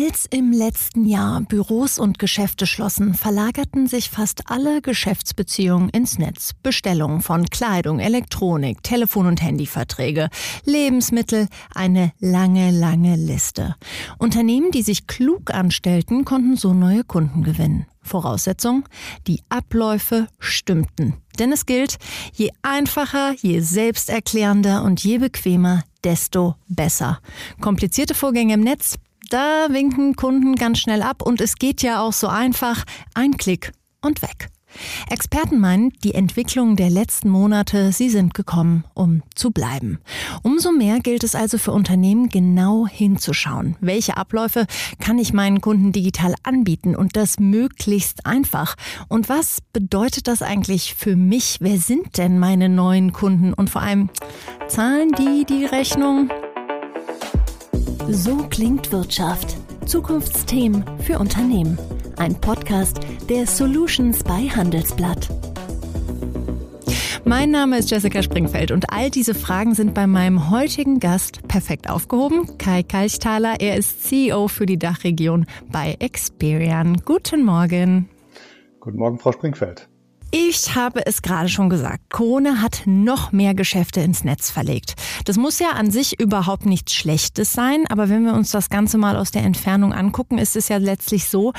Als im letzten Jahr Büros und Geschäfte schlossen, verlagerten sich fast alle Geschäftsbeziehungen ins Netz. Bestellungen von Kleidung, Elektronik, Telefon- und Handyverträge, Lebensmittel, eine lange, lange Liste. Unternehmen, die sich klug anstellten, konnten so neue Kunden gewinnen. Voraussetzung, die Abläufe stimmten. Denn es gilt, je einfacher, je selbsterklärender und je bequemer, desto besser. Komplizierte Vorgänge im Netz da winken Kunden ganz schnell ab und es geht ja auch so einfach, ein Klick und weg. Experten meinen, die Entwicklungen der letzten Monate, sie sind gekommen, um zu bleiben. Umso mehr gilt es also für Unternehmen genau hinzuschauen. Welche Abläufe kann ich meinen Kunden digital anbieten und das möglichst einfach? Und was bedeutet das eigentlich für mich? Wer sind denn meine neuen Kunden? Und vor allem, zahlen die die Rechnung? So klingt Wirtschaft. Zukunftsthemen für Unternehmen. Ein Podcast der Solutions bei Handelsblatt. Mein Name ist Jessica Springfeld und all diese Fragen sind bei meinem heutigen Gast perfekt aufgehoben. Kai Kalchthaler, er ist CEO für die Dachregion bei Experian. Guten Morgen. Guten Morgen, Frau Springfeld. Ich habe es gerade schon gesagt. Corona hat noch mehr Geschäfte ins Netz verlegt. Das muss ja an sich überhaupt nichts Schlechtes sein, aber wenn wir uns das Ganze mal aus der Entfernung angucken, ist es ja letztlich so,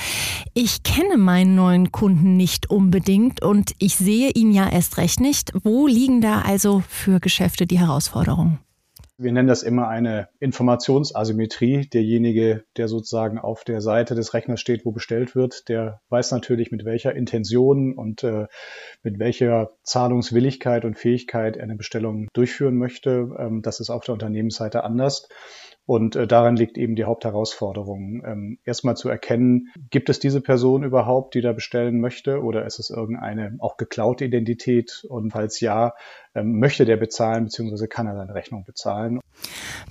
ich kenne meinen neuen Kunden nicht unbedingt und ich sehe ihn ja erst recht nicht. Wo liegen da also für Geschäfte die Herausforderungen? Wir nennen das immer eine Informationsasymmetrie. Derjenige, der sozusagen auf der Seite des Rechners steht, wo bestellt wird, der weiß natürlich, mit welcher Intention und äh, mit welcher Zahlungswilligkeit und Fähigkeit er eine Bestellung durchführen möchte. Ähm, das ist auf der Unternehmensseite anders. Und äh, daran liegt eben die Hauptherausforderung. Ähm, erstmal zu erkennen, gibt es diese Person überhaupt, die da bestellen möchte, oder ist es irgendeine auch geklaute Identität? Und falls ja, ähm, möchte der bezahlen, beziehungsweise kann er seine Rechnung bezahlen?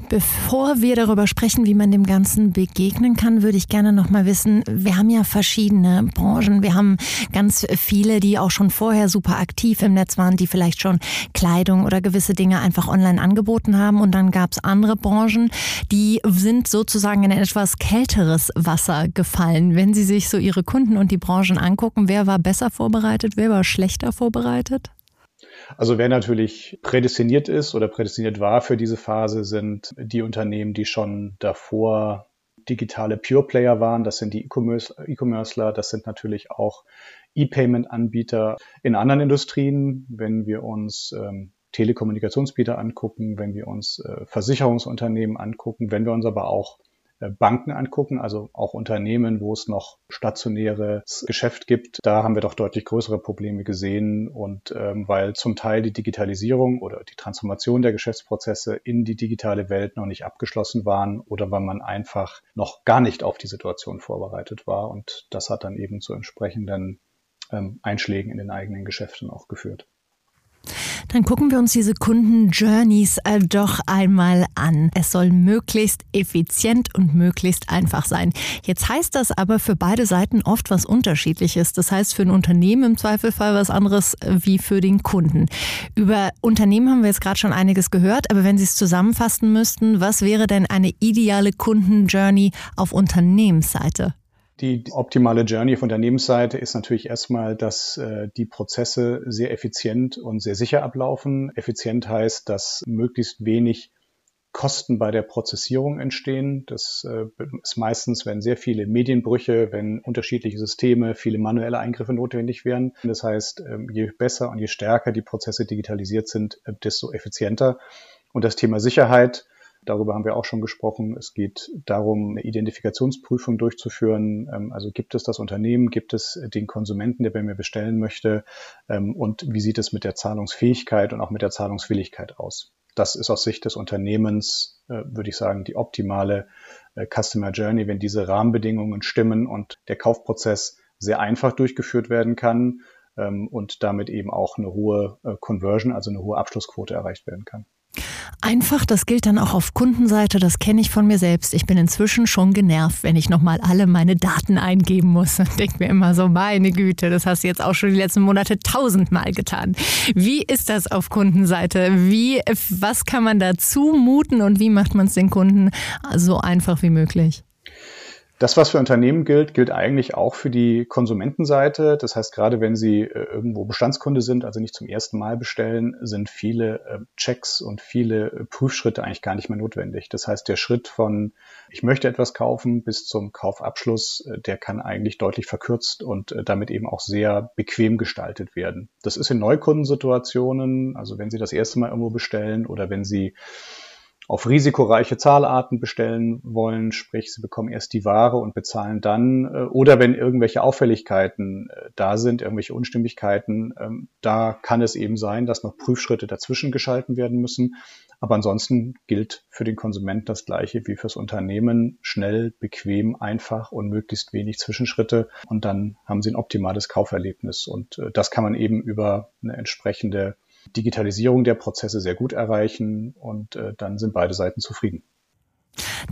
Bevor wir darüber sprechen, wie man dem Ganzen begegnen kann, würde ich gerne noch mal wissen, wir haben ja verschiedene Branchen. Wir haben ganz viele, die auch schon vorher super aktiv im Netz waren, die vielleicht schon Kleidung oder gewisse Dinge einfach online angeboten haben. Und dann gab es andere Branchen, die sind sozusagen in etwas kälteres Wasser gefallen. Wenn Sie sich so Ihre Kunden und die Branchen angucken, wer war besser vorbereitet, wer war schlechter vorbereitet? Also wer natürlich prädestiniert ist oder prädestiniert war für diese Phase, sind die Unternehmen, die schon davor digitale Pure Player waren. Das sind die E-Commercer, das sind natürlich auch E-Payment-Anbieter in anderen Industrien. Wenn wir uns ähm, Telekommunikationsbieter angucken, wenn wir uns äh, Versicherungsunternehmen angucken, wenn wir uns aber auch äh, Banken angucken, also auch Unternehmen, wo es noch stationäres Geschäft gibt, da haben wir doch deutlich größere Probleme gesehen. Und ähm, weil zum Teil die Digitalisierung oder die Transformation der Geschäftsprozesse in die digitale Welt noch nicht abgeschlossen waren oder weil man einfach noch gar nicht auf die Situation vorbereitet war. Und das hat dann eben zu entsprechenden ähm, Einschlägen in den eigenen Geschäften auch geführt. Dann gucken wir uns diese Kunden-Journeys doch einmal an. Es soll möglichst effizient und möglichst einfach sein. Jetzt heißt das aber für beide Seiten oft was Unterschiedliches. Das heißt für ein Unternehmen im Zweifelsfall was anderes wie für den Kunden. Über Unternehmen haben wir jetzt gerade schon einiges gehört, aber wenn Sie es zusammenfassen müssten, was wäre denn eine ideale Kunden-Journey auf Unternehmensseite? Die optimale Journey auf Unternehmensseite ist natürlich erstmal, dass äh, die Prozesse sehr effizient und sehr sicher ablaufen. Effizient heißt, dass möglichst wenig Kosten bei der Prozessierung entstehen. Das äh, ist meistens, wenn sehr viele Medienbrüche, wenn unterschiedliche Systeme, viele manuelle Eingriffe notwendig wären. Das heißt, ähm, je besser und je stärker die Prozesse digitalisiert sind, äh, desto effizienter. Und das Thema Sicherheit Darüber haben wir auch schon gesprochen. Es geht darum, eine Identifikationsprüfung durchzuführen. Ähm, also gibt es das Unternehmen, gibt es den Konsumenten, der bei mir bestellen möchte ähm, und wie sieht es mit der Zahlungsfähigkeit und auch mit der Zahlungswilligkeit aus? Das ist aus Sicht des Unternehmens, äh, würde ich sagen, die optimale äh, Customer Journey, wenn diese Rahmenbedingungen stimmen und der Kaufprozess sehr einfach durchgeführt werden kann ähm, und damit eben auch eine hohe äh, Conversion, also eine hohe Abschlussquote erreicht werden kann. Einfach, das gilt dann auch auf Kundenseite, das kenne ich von mir selbst. Ich bin inzwischen schon genervt, wenn ich nochmal alle meine Daten eingeben muss. Denke mir immer so, meine Güte, das hast du jetzt auch schon die letzten Monate tausendmal getan. Wie ist das auf Kundenseite? Wie, was kann man da zumuten und wie macht man es den Kunden so einfach wie möglich? Das, was für Unternehmen gilt, gilt eigentlich auch für die Konsumentenseite. Das heißt, gerade wenn Sie äh, irgendwo Bestandskunde sind, also nicht zum ersten Mal bestellen, sind viele äh, Checks und viele äh, Prüfschritte eigentlich gar nicht mehr notwendig. Das heißt, der Schritt von ich möchte etwas kaufen bis zum Kaufabschluss, der kann eigentlich deutlich verkürzt und damit eben auch sehr bequem gestaltet werden. Das ist in Neukundensituationen, also wenn Sie das erste Mal irgendwo bestellen oder wenn Sie auf risikoreiche Zahlarten bestellen wollen, sprich sie bekommen erst die Ware und bezahlen dann, äh, oder wenn irgendwelche Auffälligkeiten äh, da sind, irgendwelche Unstimmigkeiten, ähm, da kann es eben sein, dass noch Prüfschritte dazwischen geschalten werden müssen. Aber ansonsten gilt für den Konsumenten das Gleiche wie fürs Unternehmen. Schnell, bequem, einfach und möglichst wenig Zwischenschritte. Und dann haben Sie ein optimales Kauferlebnis. Und äh, das kann man eben über eine entsprechende Digitalisierung der Prozesse sehr gut erreichen und äh, dann sind beide Seiten zufrieden.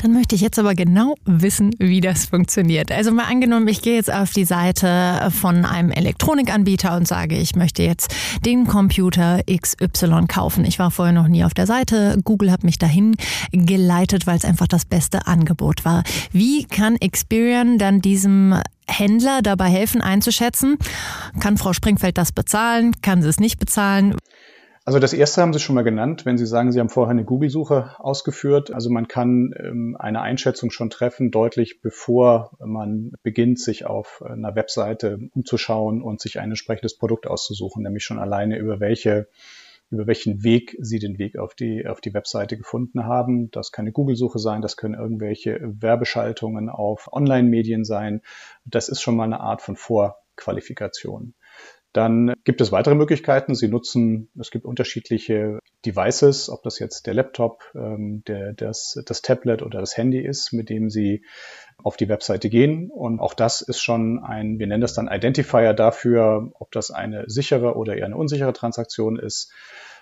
Dann möchte ich jetzt aber genau wissen, wie das funktioniert. Also mal angenommen, ich gehe jetzt auf die Seite von einem Elektronikanbieter und sage, ich möchte jetzt den Computer XY kaufen. Ich war vorher noch nie auf der Seite. Google hat mich dahin geleitet, weil es einfach das beste Angebot war. Wie kann Experian dann diesem Händler dabei helfen einzuschätzen, kann Frau Springfeld das bezahlen, kann sie es nicht bezahlen? Also das erste haben Sie schon mal genannt, wenn Sie sagen, Sie haben vorher eine Google-Suche ausgeführt. Also man kann ähm, eine Einschätzung schon treffen, deutlich bevor man beginnt, sich auf einer Webseite umzuschauen und sich ein entsprechendes Produkt auszusuchen, nämlich schon alleine über welche über welchen Weg Sie den Weg auf die, auf die Webseite gefunden haben. Das kann eine Google-Suche sein, das können irgendwelche Werbeschaltungen auf Online-Medien sein. Das ist schon mal eine Art von Vorqualifikation. Dann gibt es weitere Möglichkeiten. Sie nutzen, es gibt unterschiedliche Devices, ob das jetzt der Laptop, ähm, der, das, das Tablet oder das Handy ist, mit dem Sie auf die Webseite gehen. Und auch das ist schon ein, wir nennen das dann Identifier dafür, ob das eine sichere oder eher eine unsichere Transaktion ist.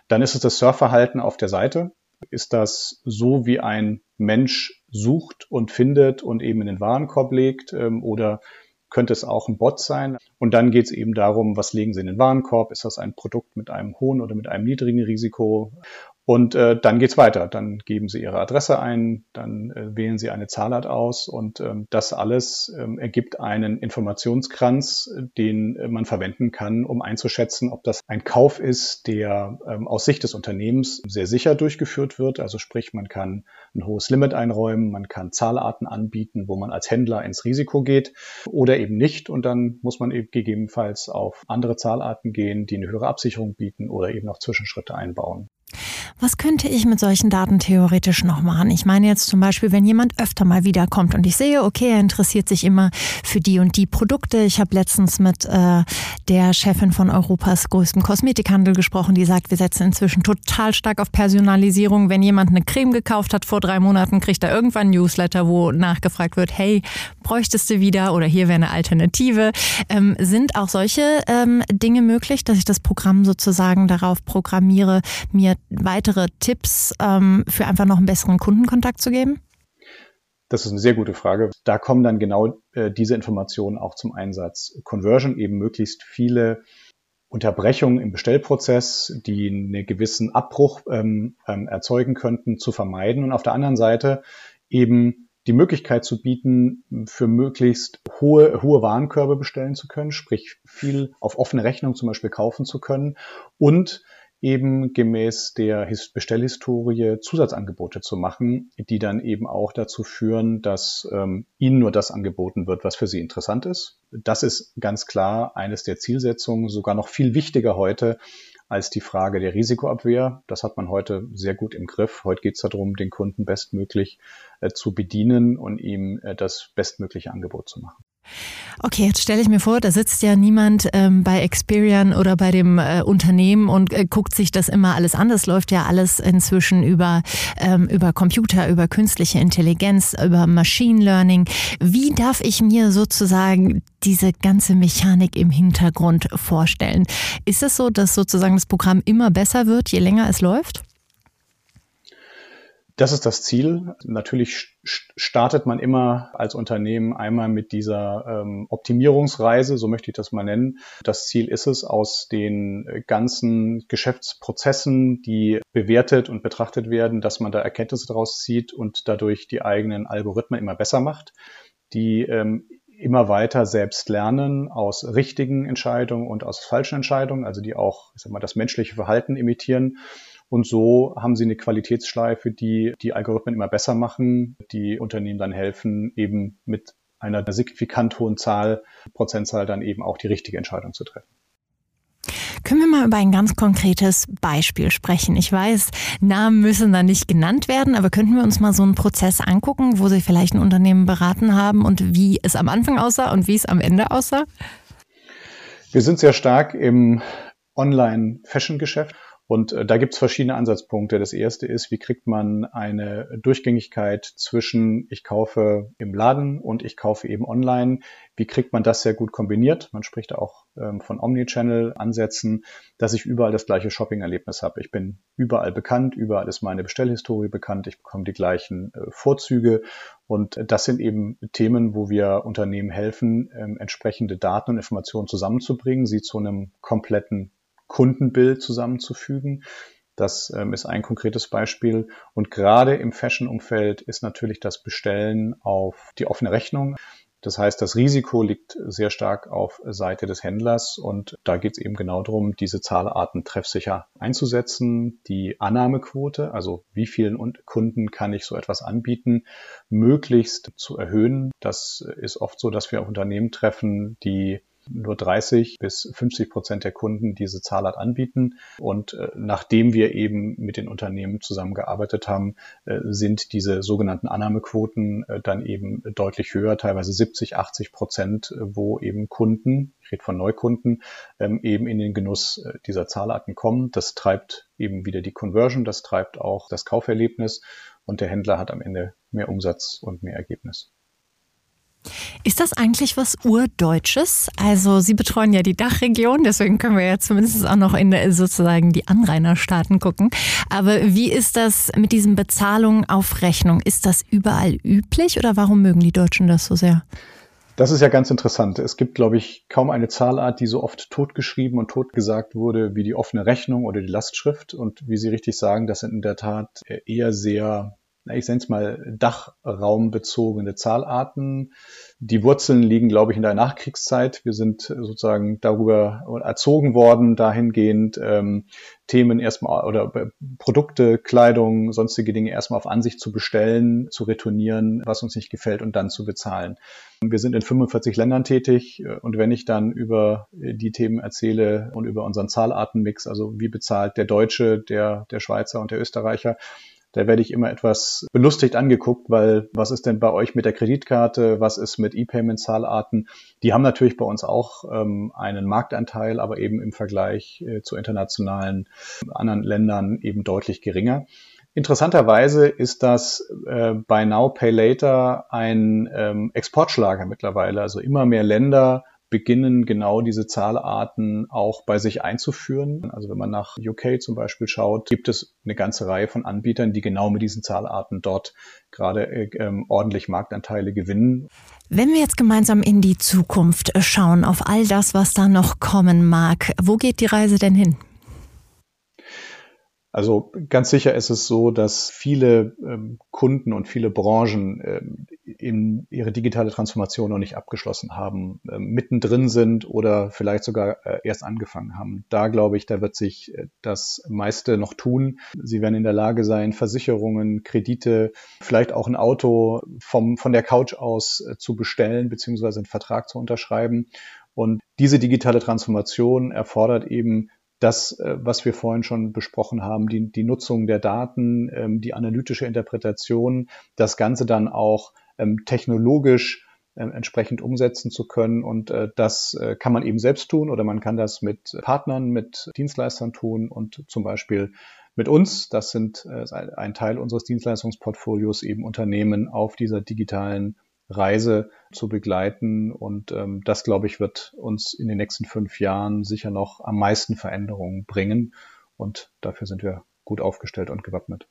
Dann ist es das Surfverhalten auf der Seite. Ist das so, wie ein Mensch sucht und findet und eben in den Warenkorb legt? Ähm, oder könnte es auch ein Bot sein. Und dann geht es eben darum, was legen Sie in den Warenkorb? Ist das ein Produkt mit einem hohen oder mit einem niedrigen Risiko? Und äh, dann geht's weiter. Dann geben Sie Ihre Adresse ein, dann äh, wählen Sie eine Zahlart aus und ähm, das alles ähm, ergibt einen Informationskranz, den äh, man verwenden kann, um einzuschätzen, ob das ein Kauf ist, der ähm, aus Sicht des Unternehmens sehr sicher durchgeführt wird. Also sprich, man kann ein hohes Limit einräumen, man kann Zahlarten anbieten, wo man als Händler ins Risiko geht oder eben nicht. Und dann muss man eben gegebenenfalls auf andere Zahlarten gehen, die eine höhere Absicherung bieten oder eben noch Zwischenschritte einbauen. Was könnte ich mit solchen Daten theoretisch noch machen? Ich meine jetzt zum Beispiel, wenn jemand öfter mal wiederkommt und ich sehe, okay, er interessiert sich immer für die und die Produkte. Ich habe letztens mit äh, der Chefin von Europas größtem Kosmetikhandel gesprochen, die sagt, wir setzen inzwischen total stark auf Personalisierung. Wenn jemand eine Creme gekauft hat vor drei Monaten, kriegt er irgendwann ein Newsletter, wo nachgefragt wird, hey, bräuchtest du wieder oder hier wäre eine Alternative. Ähm, sind auch solche ähm, Dinge möglich, dass ich das Programm sozusagen darauf programmiere, mir weitere Tipps ähm, für einfach noch einen besseren Kundenkontakt zu geben? Das ist eine sehr gute Frage. Da kommen dann genau äh, diese Informationen auch zum Einsatz. Conversion eben möglichst viele Unterbrechungen im Bestellprozess, die einen gewissen Abbruch ähm, ähm, erzeugen könnten, zu vermeiden und auf der anderen Seite eben die Möglichkeit zu bieten, für möglichst hohe, hohe Warenkörbe bestellen zu können, sprich viel auf offene Rechnung zum Beispiel kaufen zu können und eben gemäß der Bestellhistorie Zusatzangebote zu machen, die dann eben auch dazu führen, dass ähm, Ihnen nur das angeboten wird, was für Sie interessant ist. Das ist ganz klar eines der Zielsetzungen, sogar noch viel wichtiger heute als die Frage der Risikoabwehr. Das hat man heute sehr gut im Griff. Heute geht es darum, den Kunden bestmöglich äh, zu bedienen und ihm äh, das bestmögliche Angebot zu machen. Okay, jetzt stelle ich mir vor, da sitzt ja niemand ähm, bei Experian oder bei dem äh, Unternehmen und äh, guckt sich das immer alles an. Das läuft ja alles inzwischen über, ähm, über Computer, über künstliche Intelligenz, über Machine Learning. Wie darf ich mir sozusagen diese ganze Mechanik im Hintergrund vorstellen? Ist es so, dass sozusagen das Programm immer besser wird, je länger es läuft? Das ist das Ziel. Natürlich startet man immer als Unternehmen einmal mit dieser ähm, Optimierungsreise, so möchte ich das mal nennen. Das Ziel ist es, aus den ganzen Geschäftsprozessen, die bewertet und betrachtet werden, dass man da Erkenntnisse daraus zieht und dadurch die eigenen Algorithmen immer besser macht. die ähm, immer weiter selbst lernen aus richtigen Entscheidungen und aus falschen Entscheidungen, also die auch ich sag mal, das menschliche Verhalten imitieren. Und so haben sie eine Qualitätsschleife, die die Algorithmen immer besser machen, die Unternehmen dann helfen, eben mit einer signifikant hohen Zahl, Prozentzahl dann eben auch die richtige Entscheidung zu treffen. Können wir mal über ein ganz konkretes Beispiel sprechen? Ich weiß, Namen müssen da nicht genannt werden, aber könnten wir uns mal so einen Prozess angucken, wo Sie vielleicht ein Unternehmen beraten haben und wie es am Anfang aussah und wie es am Ende aussah? Wir sind sehr stark im Online-Fashion-Geschäft und äh, da gibt es verschiedene Ansatzpunkte. Das erste ist, wie kriegt man eine Durchgängigkeit zwischen ich kaufe im Laden und ich kaufe eben online. Wie kriegt man das sehr gut kombiniert? Man spricht auch ähm, von Omnichannel-Ansätzen, dass ich überall das gleiche Shopping-Erlebnis habe. Ich bin überall bekannt, überall ist meine Bestellhistorie bekannt, ich bekomme die gleichen äh, Vorzüge. Und das sind eben Themen, wo wir Unternehmen helfen, ähm, entsprechende Daten und Informationen zusammenzubringen, sie zu einem kompletten Kundenbild zusammenzufügen. Das ähm, ist ein konkretes Beispiel. Und gerade im Fashion-Umfeld ist natürlich das Bestellen auf die offene Rechnung. Das heißt, das Risiko liegt sehr stark auf Seite des Händlers und da geht es eben genau darum, diese Zahlarten treffsicher einzusetzen, die Annahmequote, also wie vielen Kunden kann ich so etwas anbieten, möglichst zu erhöhen. Das ist oft so, dass wir Unternehmen treffen, die nur 30 bis 50 Prozent der Kunden diese Zahlart anbieten. Und äh, nachdem wir eben mit den Unternehmen zusammengearbeitet haben, äh, sind diese sogenannten Annahmequoten äh, dann eben deutlich höher, teilweise 70, 80 Prozent, äh, wo eben Kunden, ich rede von Neukunden, ähm, eben in den Genuss äh, dieser Zahlarten kommen. Das treibt eben wieder die Conversion, das treibt auch das Kauferlebnis und der Händler hat am Ende mehr Umsatz und mehr Ergebnis. Ist das eigentlich was Urdeutsches? Also Sie betreuen ja die Dachregion, deswegen können wir ja zumindest auch noch in sozusagen die Anrainerstaaten gucken. Aber wie ist das mit diesen Bezahlungen auf Rechnung? Ist das überall üblich oder warum mögen die Deutschen das so sehr? Das ist ja ganz interessant. Es gibt, glaube ich, kaum eine Zahlart, die so oft totgeschrieben und totgesagt wurde wie die offene Rechnung oder die Lastschrift. Und wie Sie richtig sagen, das sind in der Tat eher sehr ich nenne es mal dachraumbezogene Zahlarten. Die Wurzeln liegen, glaube ich, in der Nachkriegszeit. Wir sind sozusagen darüber erzogen worden, dahingehend ähm, Themen erstmal oder Produkte, Kleidung, sonstige Dinge erstmal auf Ansicht zu bestellen, zu retournieren, was uns nicht gefällt und dann zu bezahlen. Wir sind in 45 Ländern tätig und wenn ich dann über die Themen erzähle und über unseren Zahlartenmix, also wie bezahlt der Deutsche, der, der Schweizer und der Österreicher, da werde ich immer etwas belustigt angeguckt, weil was ist denn bei euch mit der Kreditkarte, was ist mit E-Payment-Zahlarten? Die haben natürlich bei uns auch ähm, einen Marktanteil, aber eben im Vergleich äh, zu internationalen anderen Ländern eben deutlich geringer. Interessanterweise ist das äh, Buy Now, Pay Later ein ähm, Exportschlager mittlerweile. Also immer mehr Länder beginnen genau diese Zahlarten auch bei sich einzuführen. Also wenn man nach UK zum Beispiel schaut, gibt es eine ganze Reihe von Anbietern, die genau mit diesen Zahlarten dort gerade äh, ähm, ordentlich Marktanteile gewinnen. Wenn wir jetzt gemeinsam in die Zukunft schauen, auf all das, was da noch kommen mag, wo geht die Reise denn hin? Also ganz sicher ist es so, dass viele ähm, Kunden und viele Branchen ähm, in ihre digitale Transformation noch nicht abgeschlossen haben, äh, mittendrin sind oder vielleicht sogar äh, erst angefangen haben. Da glaube ich, da wird sich äh, das meiste noch tun. Sie werden in der Lage sein, Versicherungen, Kredite, vielleicht auch ein Auto vom, von der Couch aus äh, zu bestellen, beziehungsweise einen Vertrag zu unterschreiben. Und diese digitale Transformation erfordert eben das, äh, was wir vorhin schon besprochen haben, die, die Nutzung der Daten, ähm, die analytische Interpretation, das Ganze dann auch ähm, technologisch ähm, entsprechend umsetzen zu können. Und äh, das äh, kann man eben selbst tun oder man kann das mit Partnern, mit Dienstleistern tun und zum Beispiel mit uns, das sind ein Teil unseres Dienstleistungsportfolios, eben Unternehmen auf dieser digitalen Reise zu begleiten. Und ähm, das, glaube ich, wird uns in den nächsten fünf Jahren sicher noch am meisten Veränderungen bringen. Und dafür sind wir gut aufgestellt und gewappnet.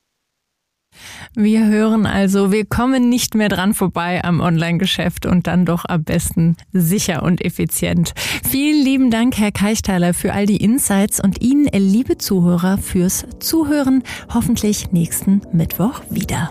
Wir hören also, wir kommen nicht mehr dran vorbei am Online-Geschäft und dann doch am besten sicher und effizient. Vielen lieben Dank, Herr Keichthaler, für all die Insights und Ihnen, liebe Zuhörer, fürs Zuhören. Hoffentlich nächsten Mittwoch wieder.